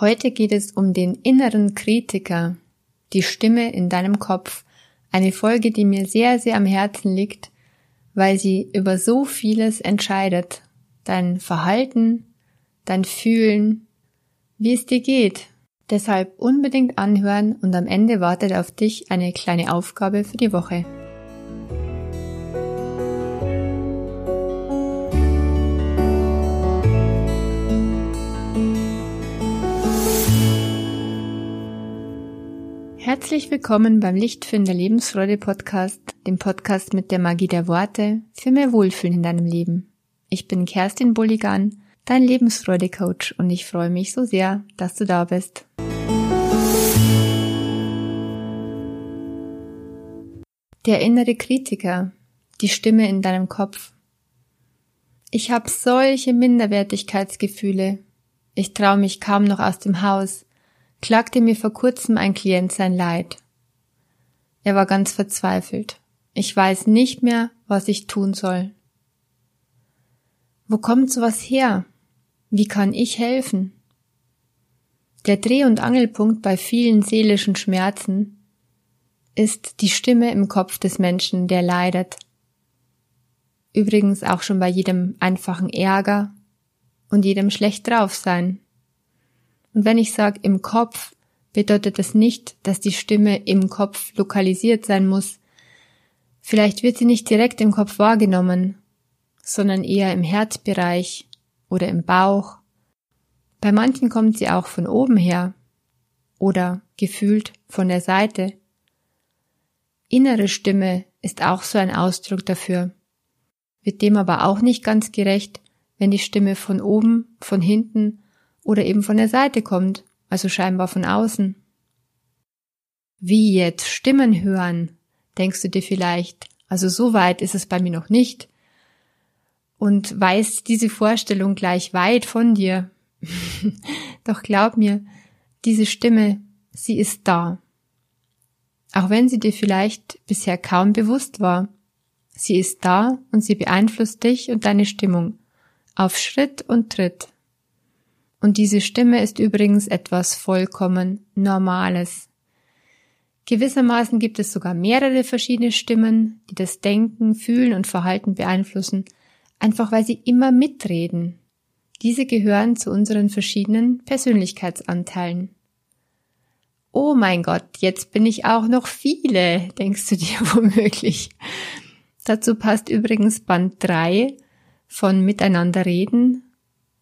Heute geht es um den inneren Kritiker, die Stimme in deinem Kopf. Eine Folge, die mir sehr, sehr am Herzen liegt, weil sie über so vieles entscheidet. Dein Verhalten, dein Fühlen, wie es dir geht. Deshalb unbedingt anhören und am Ende wartet auf dich eine kleine Aufgabe für die Woche. Herzlich willkommen beim Lichtfinder Lebensfreude Podcast, dem Podcast mit der Magie der Worte für mehr Wohlfühlen in deinem Leben. Ich bin Kerstin Bulligan, dein Lebensfreude Coach und ich freue mich so sehr, dass du da bist. Der innere Kritiker, die Stimme in deinem Kopf. Ich habe solche Minderwertigkeitsgefühle. Ich traue mich kaum noch aus dem Haus klagte mir vor kurzem ein Klient sein Leid. Er war ganz verzweifelt. Ich weiß nicht mehr, was ich tun soll. Wo kommt sowas her? Wie kann ich helfen? Der Dreh- und Angelpunkt bei vielen seelischen Schmerzen ist die Stimme im Kopf des Menschen, der leidet. Übrigens auch schon bei jedem einfachen Ärger und jedem schlecht drauf sein. Und wenn ich sage im Kopf, bedeutet das nicht, dass die Stimme im Kopf lokalisiert sein muss. Vielleicht wird sie nicht direkt im Kopf wahrgenommen, sondern eher im Herzbereich oder im Bauch. Bei manchen kommt sie auch von oben her oder gefühlt von der Seite. Innere Stimme ist auch so ein Ausdruck dafür, wird dem aber auch nicht ganz gerecht, wenn die Stimme von oben, von hinten oder eben von der Seite kommt, also scheinbar von außen. Wie jetzt Stimmen hören, denkst du dir vielleicht, also so weit ist es bei mir noch nicht. Und weiß diese Vorstellung gleich weit von dir. Doch glaub mir, diese Stimme, sie ist da. Auch wenn sie dir vielleicht bisher kaum bewusst war. Sie ist da und sie beeinflusst dich und deine Stimmung auf Schritt und Tritt. Und diese Stimme ist übrigens etwas vollkommen Normales. Gewissermaßen gibt es sogar mehrere verschiedene Stimmen, die das Denken, Fühlen und Verhalten beeinflussen, einfach weil sie immer mitreden. Diese gehören zu unseren verschiedenen Persönlichkeitsanteilen. Oh mein Gott, jetzt bin ich auch noch viele, denkst du dir womöglich. Dazu passt übrigens Band 3 von Miteinander reden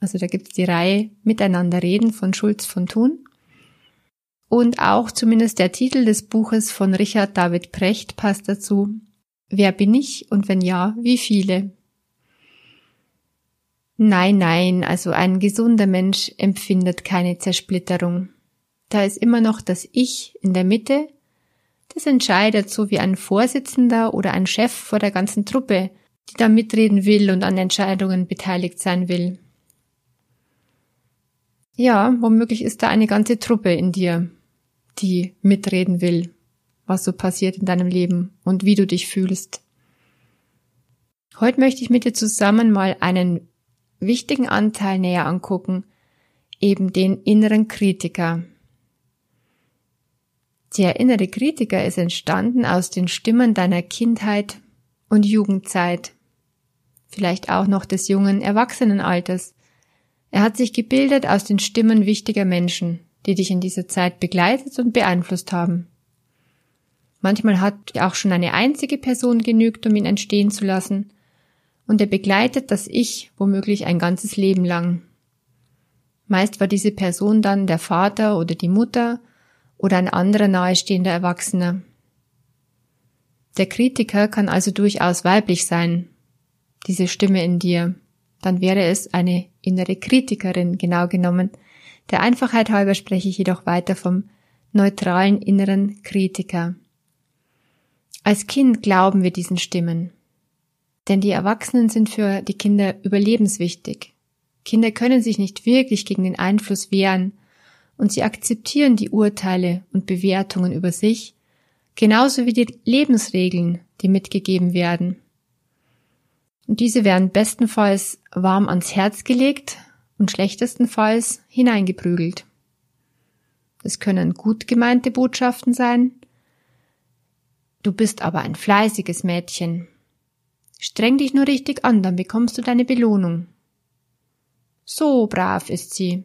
also da gibt's die Reihe Miteinander reden von Schulz von Thun. Und auch zumindest der Titel des Buches von Richard David Precht passt dazu. Wer bin ich und wenn ja, wie viele? Nein, nein, also ein gesunder Mensch empfindet keine Zersplitterung. Da ist immer noch das Ich in der Mitte, das entscheidet so wie ein Vorsitzender oder ein Chef vor der ganzen Truppe, die da mitreden will und an Entscheidungen beteiligt sein will. Ja, womöglich ist da eine ganze Truppe in dir, die mitreden will, was so passiert in deinem Leben und wie du dich fühlst. Heute möchte ich mit dir zusammen mal einen wichtigen Anteil näher angucken, eben den inneren Kritiker. Der innere Kritiker ist entstanden aus den Stimmen deiner Kindheit und Jugendzeit, vielleicht auch noch des jungen Erwachsenenalters, er hat sich gebildet aus den Stimmen wichtiger Menschen, die dich in dieser Zeit begleitet und beeinflusst haben. Manchmal hat auch schon eine einzige Person genügt, um ihn entstehen zu lassen, und er begleitet das Ich womöglich ein ganzes Leben lang. Meist war diese Person dann der Vater oder die Mutter oder ein anderer nahestehender Erwachsener. Der Kritiker kann also durchaus weiblich sein, diese Stimme in dir dann wäre es eine innere Kritikerin genau genommen. Der Einfachheit halber spreche ich jedoch weiter vom neutralen inneren Kritiker. Als Kind glauben wir diesen Stimmen. Denn die Erwachsenen sind für die Kinder überlebenswichtig. Kinder können sich nicht wirklich gegen den Einfluss wehren und sie akzeptieren die Urteile und Bewertungen über sich, genauso wie die Lebensregeln, die mitgegeben werden. Und diese werden bestenfalls warm ans Herz gelegt und schlechtestenfalls hineingeprügelt. Es können gut gemeinte Botschaften sein. Du bist aber ein fleißiges Mädchen. Streng dich nur richtig an, dann bekommst du deine Belohnung. So brav ist sie.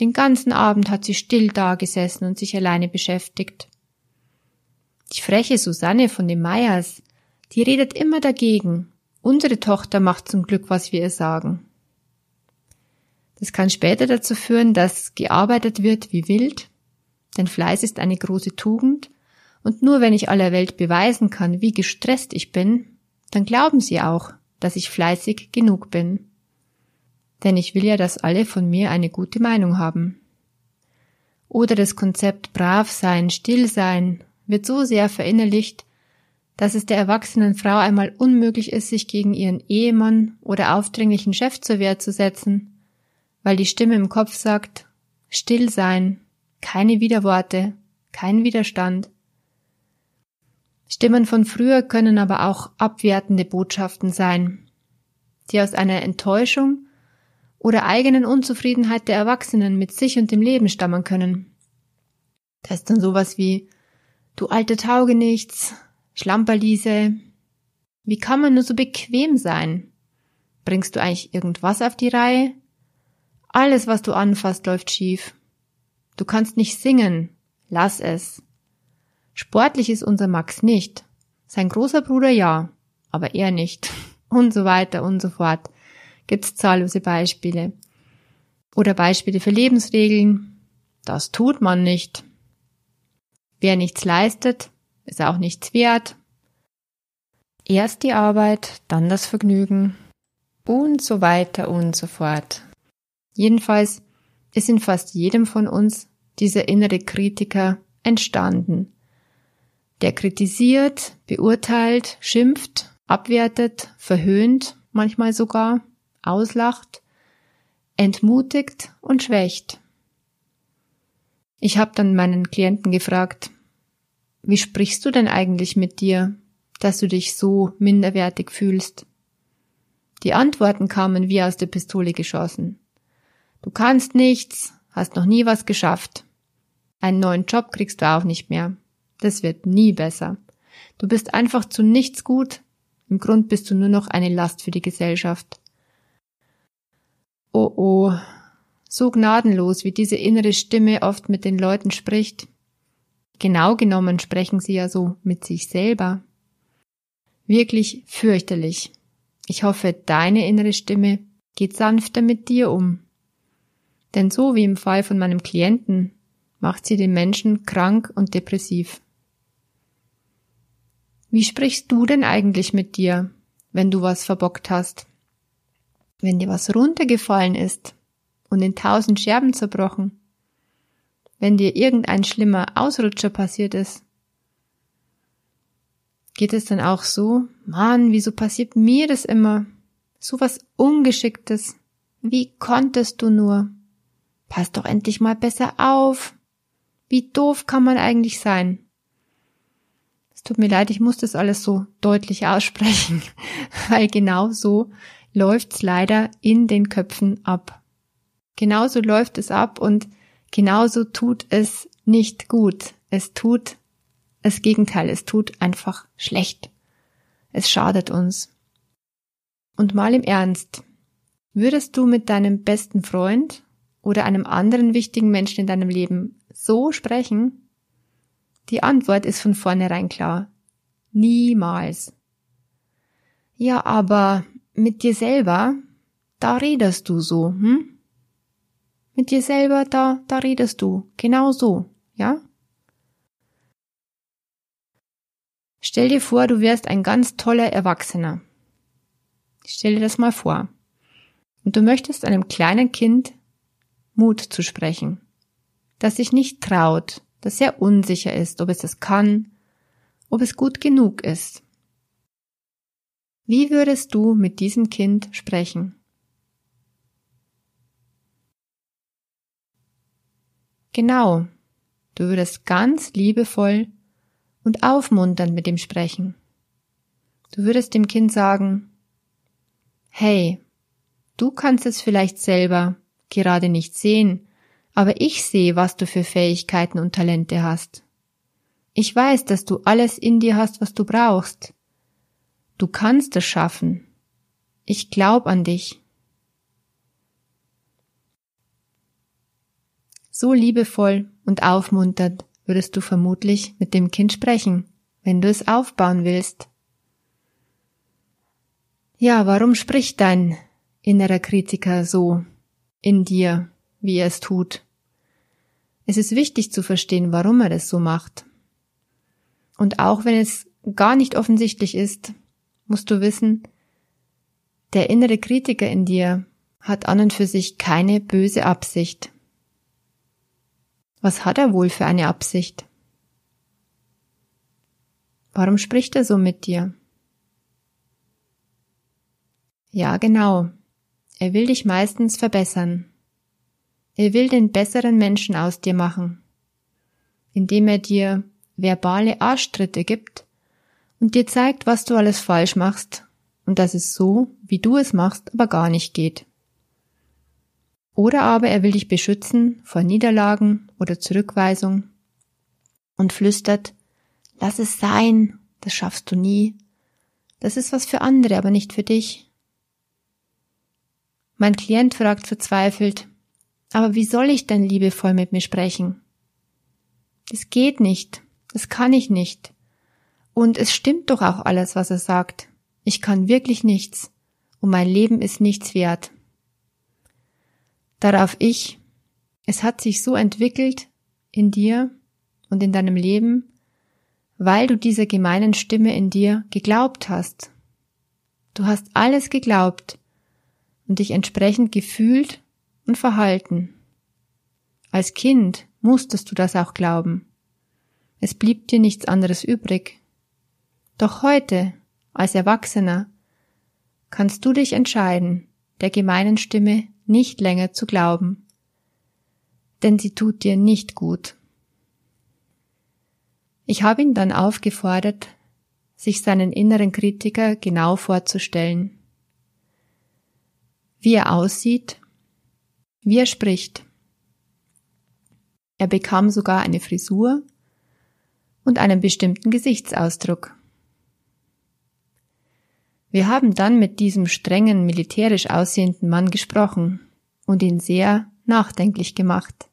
Den ganzen Abend hat sie still dagesessen und sich alleine beschäftigt. Die freche Susanne von den Meyers, die redet immer dagegen. Unsere Tochter macht zum Glück, was wir ihr sagen. Das kann später dazu führen, dass gearbeitet wird wie wild, denn Fleiß ist eine große Tugend, und nur wenn ich aller Welt beweisen kann, wie gestresst ich bin, dann glauben sie auch, dass ich fleißig genug bin. Denn ich will ja, dass alle von mir eine gute Meinung haben. Oder das Konzept brav sein, still sein wird so sehr verinnerlicht, dass es der erwachsenen Frau einmal unmöglich ist, sich gegen ihren Ehemann oder aufdringlichen Chef zur Wehr zu setzen, weil die Stimme im Kopf sagt, still sein, keine Widerworte, kein Widerstand. Stimmen von früher können aber auch abwertende Botschaften sein, die aus einer Enttäuschung oder eigenen Unzufriedenheit der Erwachsenen mit sich und dem Leben stammen können. Da ist dann sowas wie Du alte Taugenichts, Schlamperliese, wie kann man nur so bequem sein? Bringst du eigentlich irgendwas auf die Reihe? Alles, was du anfasst, läuft schief. Du kannst nicht singen. Lass es. Sportlich ist unser Max nicht. Sein großer Bruder ja, aber er nicht. Und so weiter und so fort. Gibt's zahllose Beispiele. Oder Beispiele für Lebensregeln. Das tut man nicht. Wer nichts leistet, ist auch nichts wert. Erst die Arbeit, dann das Vergnügen und so weiter und so fort. Jedenfalls ist in fast jedem von uns dieser innere Kritiker entstanden, der kritisiert, beurteilt, schimpft, abwertet, verhöhnt, manchmal sogar, auslacht, entmutigt und schwächt. Ich habe dann meinen Klienten gefragt, wie sprichst du denn eigentlich mit dir, dass du dich so minderwertig fühlst? Die Antworten kamen wie aus der Pistole geschossen. Du kannst nichts, hast noch nie was geschafft. Einen neuen Job kriegst du auch nicht mehr. Das wird nie besser. Du bist einfach zu nichts gut. Im Grund bist du nur noch eine Last für die Gesellschaft. Oh oh, so gnadenlos, wie diese innere Stimme oft mit den Leuten spricht. Genau genommen sprechen sie ja so mit sich selber. Wirklich fürchterlich. Ich hoffe, deine innere Stimme geht sanfter mit dir um. Denn so wie im Fall von meinem Klienten macht sie den Menschen krank und depressiv. Wie sprichst du denn eigentlich mit dir, wenn du was verbockt hast? Wenn dir was runtergefallen ist und in tausend Scherben zerbrochen? Wenn dir irgendein schlimmer Ausrutscher passiert ist? Geht es dann auch so, Mann, wieso passiert mir das immer? So was Ungeschicktes. Wie konntest du nur? Pass doch endlich mal besser auf. Wie doof kann man eigentlich sein? Es tut mir leid, ich muss das alles so deutlich aussprechen, weil genau so läuft's leider in den Köpfen ab. Genauso läuft es ab und genauso tut es nicht gut. Es tut das Gegenteil, es tut einfach schlecht. Es schadet uns. Und mal im Ernst, würdest du mit deinem besten Freund oder einem anderen wichtigen Menschen in deinem Leben so sprechen? Die Antwort ist von vornherein klar. Niemals. Ja, aber mit dir selber, da redest du so, hm? Mit dir selber, da, da redest du. Genau so, ja? Stell dir vor, du wärst ein ganz toller Erwachsener. Stell dir das mal vor. Und du möchtest einem kleinen Kind Mut zu sprechen, das sich nicht traut, das sehr unsicher ist, ob es es kann, ob es gut genug ist. Wie würdest du mit diesem Kind sprechen? Genau, du würdest ganz liebevoll und aufmunternd mit ihm sprechen. Du würdest dem Kind sagen, hey, du kannst es vielleicht selber gerade nicht sehen, Aber ich sehe, was du für Fähigkeiten und Talente hast. Ich weiß, dass du alles in dir hast, was du brauchst. Du kannst es schaffen. Ich glaub an dich. So liebevoll und aufmunternd würdest du vermutlich mit dem Kind sprechen, wenn du es aufbauen willst. Ja, warum spricht dein innerer Kritiker so in dir, wie er es tut? Es ist wichtig zu verstehen, warum er das so macht. Und auch wenn es gar nicht offensichtlich ist, musst du wissen, der innere Kritiker in dir hat an und für sich keine böse Absicht. Was hat er wohl für eine Absicht? Warum spricht er so mit dir? Ja, genau. Er will dich meistens verbessern. Er will den besseren Menschen aus dir machen, indem er dir verbale Arschtritte gibt und dir zeigt, was du alles falsch machst und dass es so, wie du es machst, aber gar nicht geht. Oder aber er will dich beschützen vor Niederlagen oder Zurückweisung und flüstert, lass es sein, das schaffst du nie. Das ist was für andere, aber nicht für dich. Mein Klient fragt verzweifelt, aber wie soll ich denn liebevoll mit mir sprechen? Es geht nicht, das kann ich nicht. Und es stimmt doch auch alles, was er sagt. Ich kann wirklich nichts und mein Leben ist nichts wert. Darauf ich, es hat sich so entwickelt in dir und in deinem Leben, weil du dieser gemeinen Stimme in dir geglaubt hast. Du hast alles geglaubt und dich entsprechend gefühlt und verhalten. Als Kind musstest du das auch glauben. Es blieb dir nichts anderes übrig. Doch heute, als Erwachsener, kannst du dich entscheiden, der gemeinen Stimme nicht länger zu glauben, denn sie tut dir nicht gut. Ich habe ihn dann aufgefordert, sich seinen inneren Kritiker genau vorzustellen, wie er aussieht, wie er spricht. Er bekam sogar eine Frisur und einen bestimmten Gesichtsausdruck. Wir haben dann mit diesem strengen, militärisch aussehenden Mann gesprochen und ihn sehr nachdenklich gemacht.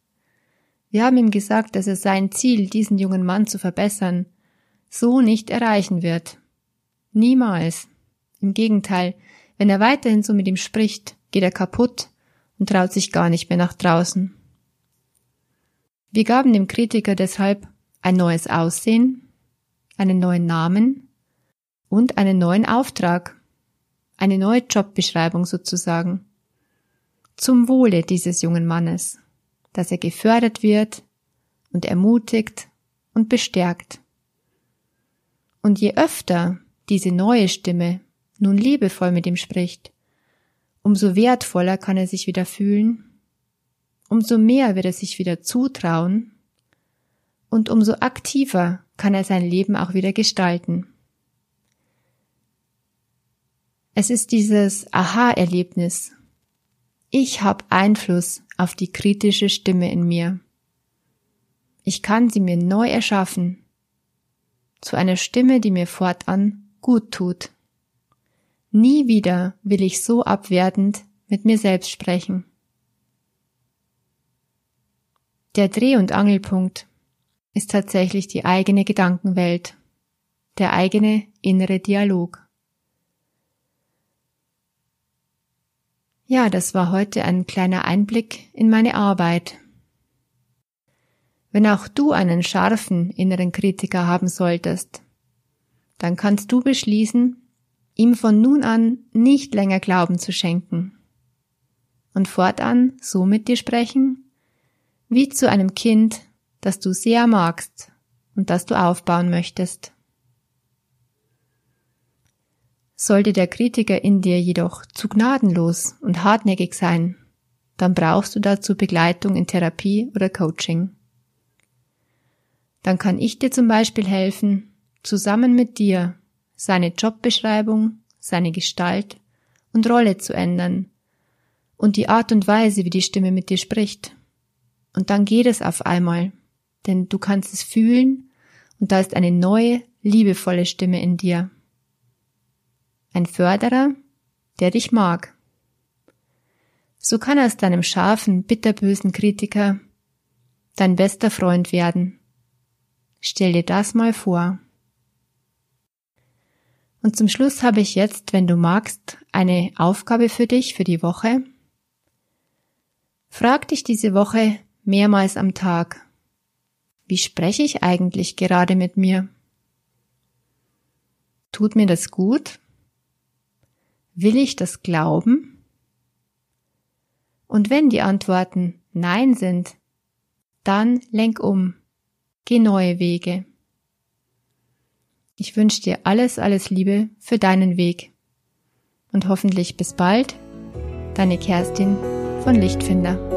Wir haben ihm gesagt, dass er sein Ziel, diesen jungen Mann zu verbessern, so nicht erreichen wird. Niemals. Im Gegenteil, wenn er weiterhin so mit ihm spricht, geht er kaputt und traut sich gar nicht mehr nach draußen. Wir gaben dem Kritiker deshalb ein neues Aussehen, einen neuen Namen und einen neuen Auftrag, eine neue Jobbeschreibung sozusagen, zum Wohle dieses jungen Mannes, dass er gefördert wird und ermutigt und bestärkt. Und je öfter diese neue Stimme nun liebevoll mit ihm spricht, umso wertvoller kann er sich wieder fühlen, umso mehr wird er sich wieder zutrauen und umso aktiver kann er sein Leben auch wieder gestalten. Es ist dieses Aha-Erlebnis. Ich habe Einfluss auf die kritische Stimme in mir. Ich kann sie mir neu erschaffen, zu einer Stimme, die mir fortan gut tut. Nie wieder will ich so abwertend mit mir selbst sprechen. Der Dreh- und Angelpunkt ist tatsächlich die eigene Gedankenwelt, der eigene innere Dialog. Ja, das war heute ein kleiner Einblick in meine Arbeit. Wenn auch du einen scharfen inneren Kritiker haben solltest, dann kannst du beschließen, ihm von nun an nicht länger Glauben zu schenken und fortan so mit dir sprechen, wie zu einem Kind, das du sehr magst und das du aufbauen möchtest. Sollte der Kritiker in dir jedoch zu gnadenlos und hartnäckig sein, dann brauchst du dazu Begleitung in Therapie oder Coaching. Dann kann ich dir zum Beispiel helfen, zusammen mit dir seine Jobbeschreibung, seine Gestalt und Rolle zu ändern und die Art und Weise, wie die Stimme mit dir spricht, Und dann geht es auf einmal, denn du kannst es fühlen und da ist eine neue, liebevolle Stimme in dir. Ein Förderer, der dich mag. So kann aus deinem scharfen, bitterbösen Kritiker dein bester Freund werden. Stell dir das mal vor. Und zum Schluss habe ich jetzt, wenn du magst, eine Aufgabe für dich für die Woche. Frag dich diese Woche mehrmals am Tag. Wie spreche ich eigentlich gerade mit mir? Tut mir das gut? Will ich das glauben? Und wenn die Antworten Nein sind, dann lenk um, geh neue Wege. Ich wünsche dir alles, alles Liebe für deinen Weg. Und hoffentlich bis bald, deine Kerstin von Lichtfinder.